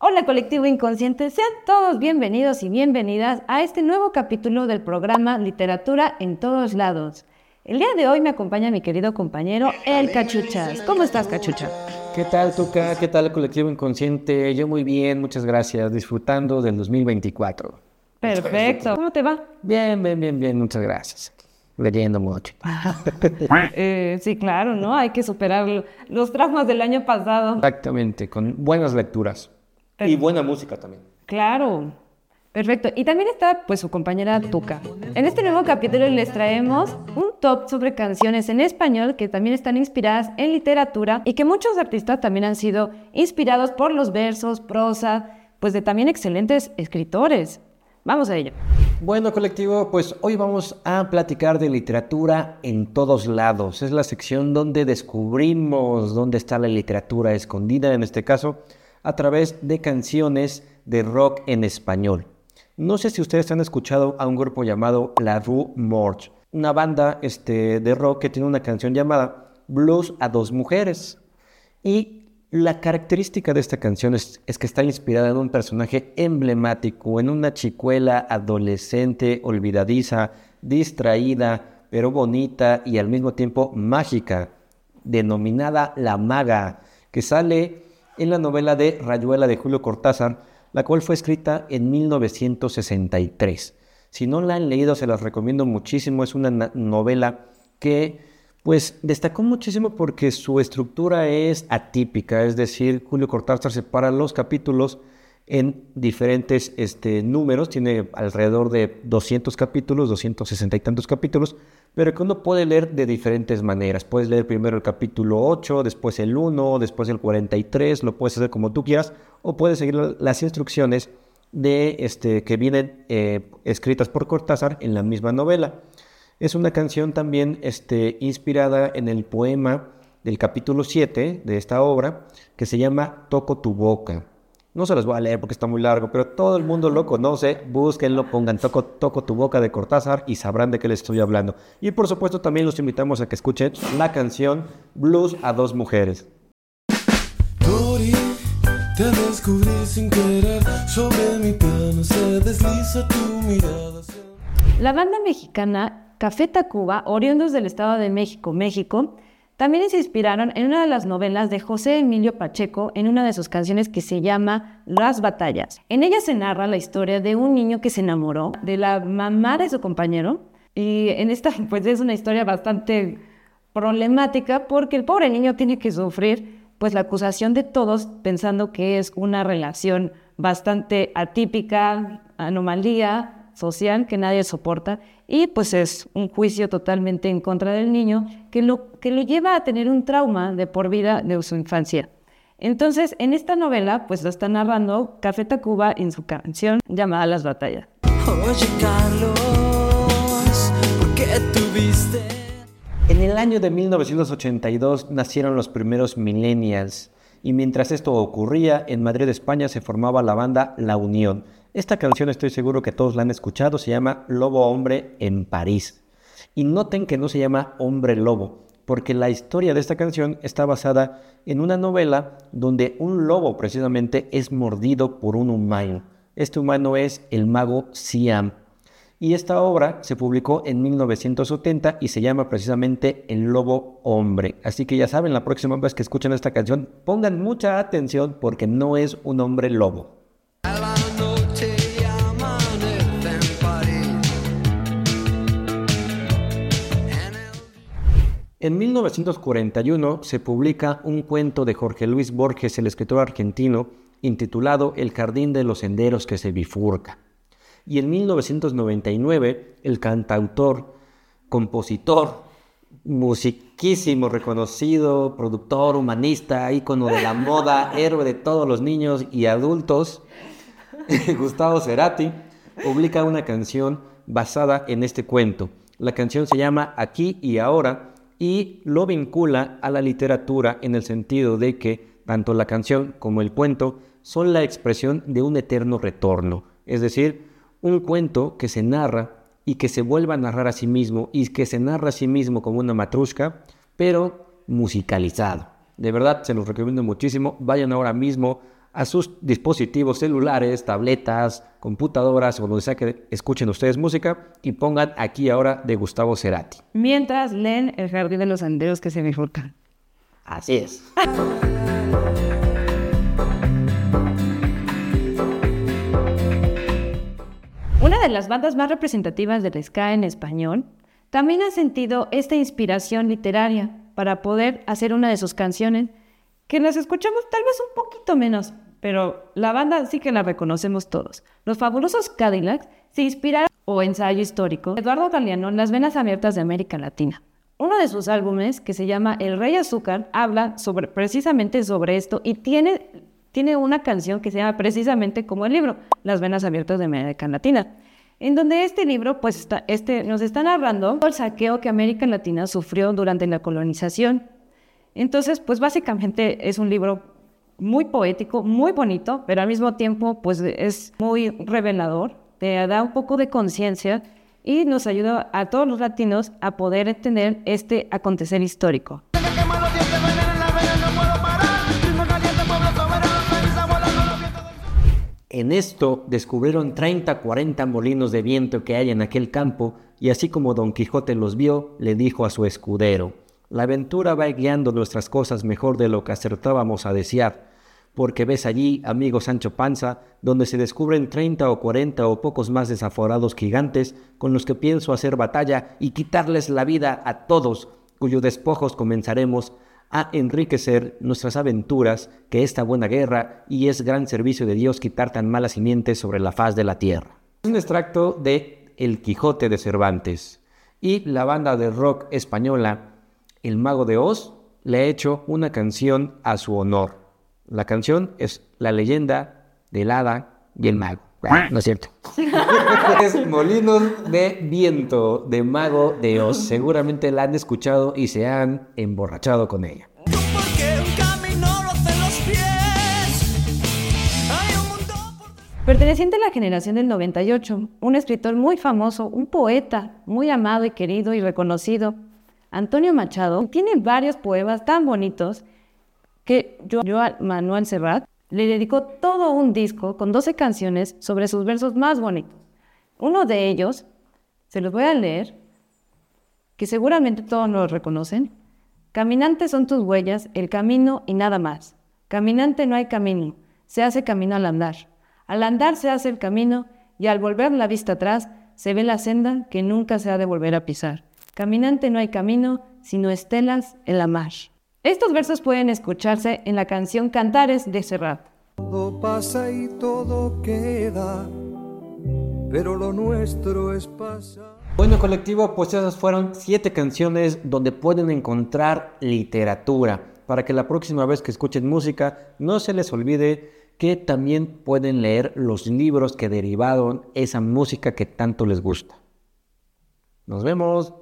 Hola colectivo inconsciente, sean todos bienvenidos y bienvenidas a este nuevo capítulo del programa Literatura en todos lados. El día de hoy me acompaña mi querido compañero El Cachuchas. ¿Cómo estás, Cachucha? ¿Qué tal, Tuca? ¿Qué tal, colectivo inconsciente? Yo muy bien, muchas gracias. Disfrutando del 2024. Perfecto. ¿Cómo te va? Bien, bien, bien, bien, muchas gracias. Leyendo mucho. Eh, sí, claro, ¿no? Hay que superar los traumas del año pasado. Exactamente, con buenas lecturas. Y buena música también. Claro. Perfecto. Y también está pues su compañera Tuca. En este nuevo capítulo les traemos un top sobre canciones en español que también están inspiradas en literatura y que muchos artistas también han sido inspirados por los versos, prosa, pues de también excelentes escritores. Vamos a ello. Bueno, colectivo, pues hoy vamos a platicar de literatura en todos lados. Es la sección donde descubrimos dónde está la literatura escondida, en este caso, a través de canciones de rock en español. No sé si ustedes han escuchado a un grupo llamado La Rue Morte, una banda este, de rock que tiene una canción llamada Blues a dos mujeres. Y la característica de esta canción es, que está inspirada en un personaje emblemático, en una chicuela adolescente, olvidadiza, distraída, pero bonita y al mismo tiempo mágica, denominada La Maga, que sale en la novela de Rayuela de Julio Cortázar, la cual fue escrita en 1963. Si no la han leído, se las recomiendo muchísimo. Es una novela que pues destacó muchísimo porque su estructura es atípica, es decir, Julio Cortázar separa los capítulos en diferentes este, números, tiene alrededor de 200 capítulos, 260 y tantos capítulos, pero que uno puede leer de diferentes maneras. Puedes leer primero el capítulo 8, después el 1, después el 43, lo puedes hacer como tú quieras, o puedes seguir las instrucciones de, este, que vienen eh, escritas por Cortázar en la misma novela. Es una canción también este, inspirada en el poema del capítulo 7 de esta obra, que se llama Toco tu boca. No se los voy a leer porque está muy largo, pero todo el mundo lo conoce. Búsquenlo, pongan toco, toco tu boca de Cortázar y sabrán de qué les estoy hablando. Y por supuesto también los invitamos a que escuchen la canción Blues a dos mujeres. te descubrí sin querer, sobre mi se desliza tu mirada. La banda mexicana Café Tacuba, oriundos del Estado de México, México, también se inspiraron en una de las novelas de José Emilio Pacheco en una de sus canciones que se llama Las batallas. En ella se narra la historia de un niño que se enamoró de la mamá de su compañero y en esta pues es una historia bastante problemática porque el pobre niño tiene que sufrir pues la acusación de todos pensando que es una relación bastante atípica, anomalía, social que nadie soporta y pues es un juicio totalmente en contra del niño que lo, que lo lleva a tener un trauma de por vida de su infancia. Entonces, en esta novela, pues lo está narrando Café Tacuba en su canción llamada Las Batallas. Oye, Carlos, ¿por qué tuviste? En el año de 1982 nacieron los primeros millennials y mientras esto ocurría, en Madrid, España, se formaba la banda La Unión esta canción estoy seguro que todos la han escuchado, se llama Lobo Hombre en París. Y noten que no se llama Hombre Lobo, porque la historia de esta canción está basada en una novela donde un lobo precisamente es mordido por un humano. Este humano es el mago Siam. Y esta obra se publicó en 1970 y se llama precisamente El Lobo Hombre. Así que ya saben, la próxima vez que escuchen esta canción, pongan mucha atención porque no es un hombre lobo. En 1941 se publica un cuento de Jorge Luis Borges, el escritor argentino, intitulado El jardín de los senderos que se bifurca. Y en 1999 el cantautor, compositor, musiquísimo, reconocido, productor, humanista, ícono de la moda, héroe de todos los niños y adultos, Gustavo Cerati, publica una canción basada en este cuento. La canción se llama Aquí y Ahora y lo vincula a la literatura en el sentido de que tanto la canción como el cuento son la expresión de un eterno retorno, es decir, un cuento que se narra y que se vuelva a narrar a sí mismo y que se narra a sí mismo como una matrushka, pero musicalizado. De verdad, se los recomiendo muchísimo. Vayan ahora mismo a sus dispositivos celulares, tabletas, computadoras o donde sea que escuchen ustedes música y pongan aquí ahora de Gustavo Cerati. Mientras leen El Jardín de los Anderos que se bifurcan. Así es. Una de las bandas más representativas del ska en español también ha sentido esta inspiración literaria para poder hacer una de sus canciones que las escuchamos tal vez un poquito menos, pero la banda sí que la reconocemos todos. Los fabulosos Cadillacs se inspiraron o ensayo histórico Eduardo Galeano Las venas abiertas de América Latina. Uno de sus álbumes, que se llama El Rey Azúcar, habla sobre, precisamente sobre esto y tiene, tiene una canción que se llama precisamente como el libro, Las venas abiertas de América Latina, en donde este libro pues está, este, nos está narrando el saqueo que América Latina sufrió durante la colonización entonces, pues básicamente es un libro muy poético, muy bonito, pero al mismo tiempo pues es muy revelador, te da un poco de conciencia y nos ayuda a todos los latinos a poder entender este acontecer histórico. En esto descubrieron 30, 40 molinos de viento que hay en aquel campo, y así como Don Quijote los vio, le dijo a su escudero, la aventura va guiando nuestras cosas mejor de lo que acertábamos a desear, porque ves allí, amigo Sancho Panza, donde se descubren treinta o cuarenta o pocos más desaforados gigantes con los que pienso hacer batalla y quitarles la vida a todos, cuyos despojos comenzaremos a enriquecer nuestras aventuras, que esta buena guerra y es gran servicio de Dios quitar tan malas simientes sobre la faz de la tierra. Es un extracto de El Quijote de Cervantes y la banda de rock española el mago de Oz le ha hecho una canción a su honor. La canción es La leyenda del hada y el mago. No es cierto. es Molinos de Viento de Mago de Oz. Seguramente la han escuchado y se han emborrachado con ella. Perteneciente a la generación del 98, un escritor muy famoso, un poeta muy amado y querido y reconocido, Antonio Machado tiene varios poemas tan bonitos que yo, a Manuel Serrat le dedicó todo un disco con 12 canciones sobre sus versos más bonitos. Uno de ellos, se los voy a leer, que seguramente todos lo reconocen. Caminantes son tus huellas, el camino y nada más. Caminante no hay camino, se hace camino al andar. Al andar se hace el camino y al volver la vista atrás se ve la senda que nunca se ha de volver a pisar. Caminante no hay camino, sino estelas en la mar. Estos versos pueden escucharse en la canción Cantares de Serrat. Todo pasa y todo queda, pero lo nuestro es pasar. Bueno, colectivo, pues esas fueron siete canciones donde pueden encontrar literatura, para que la próxima vez que escuchen música no se les olvide que también pueden leer los libros que derivaron esa música que tanto les gusta. Nos vemos.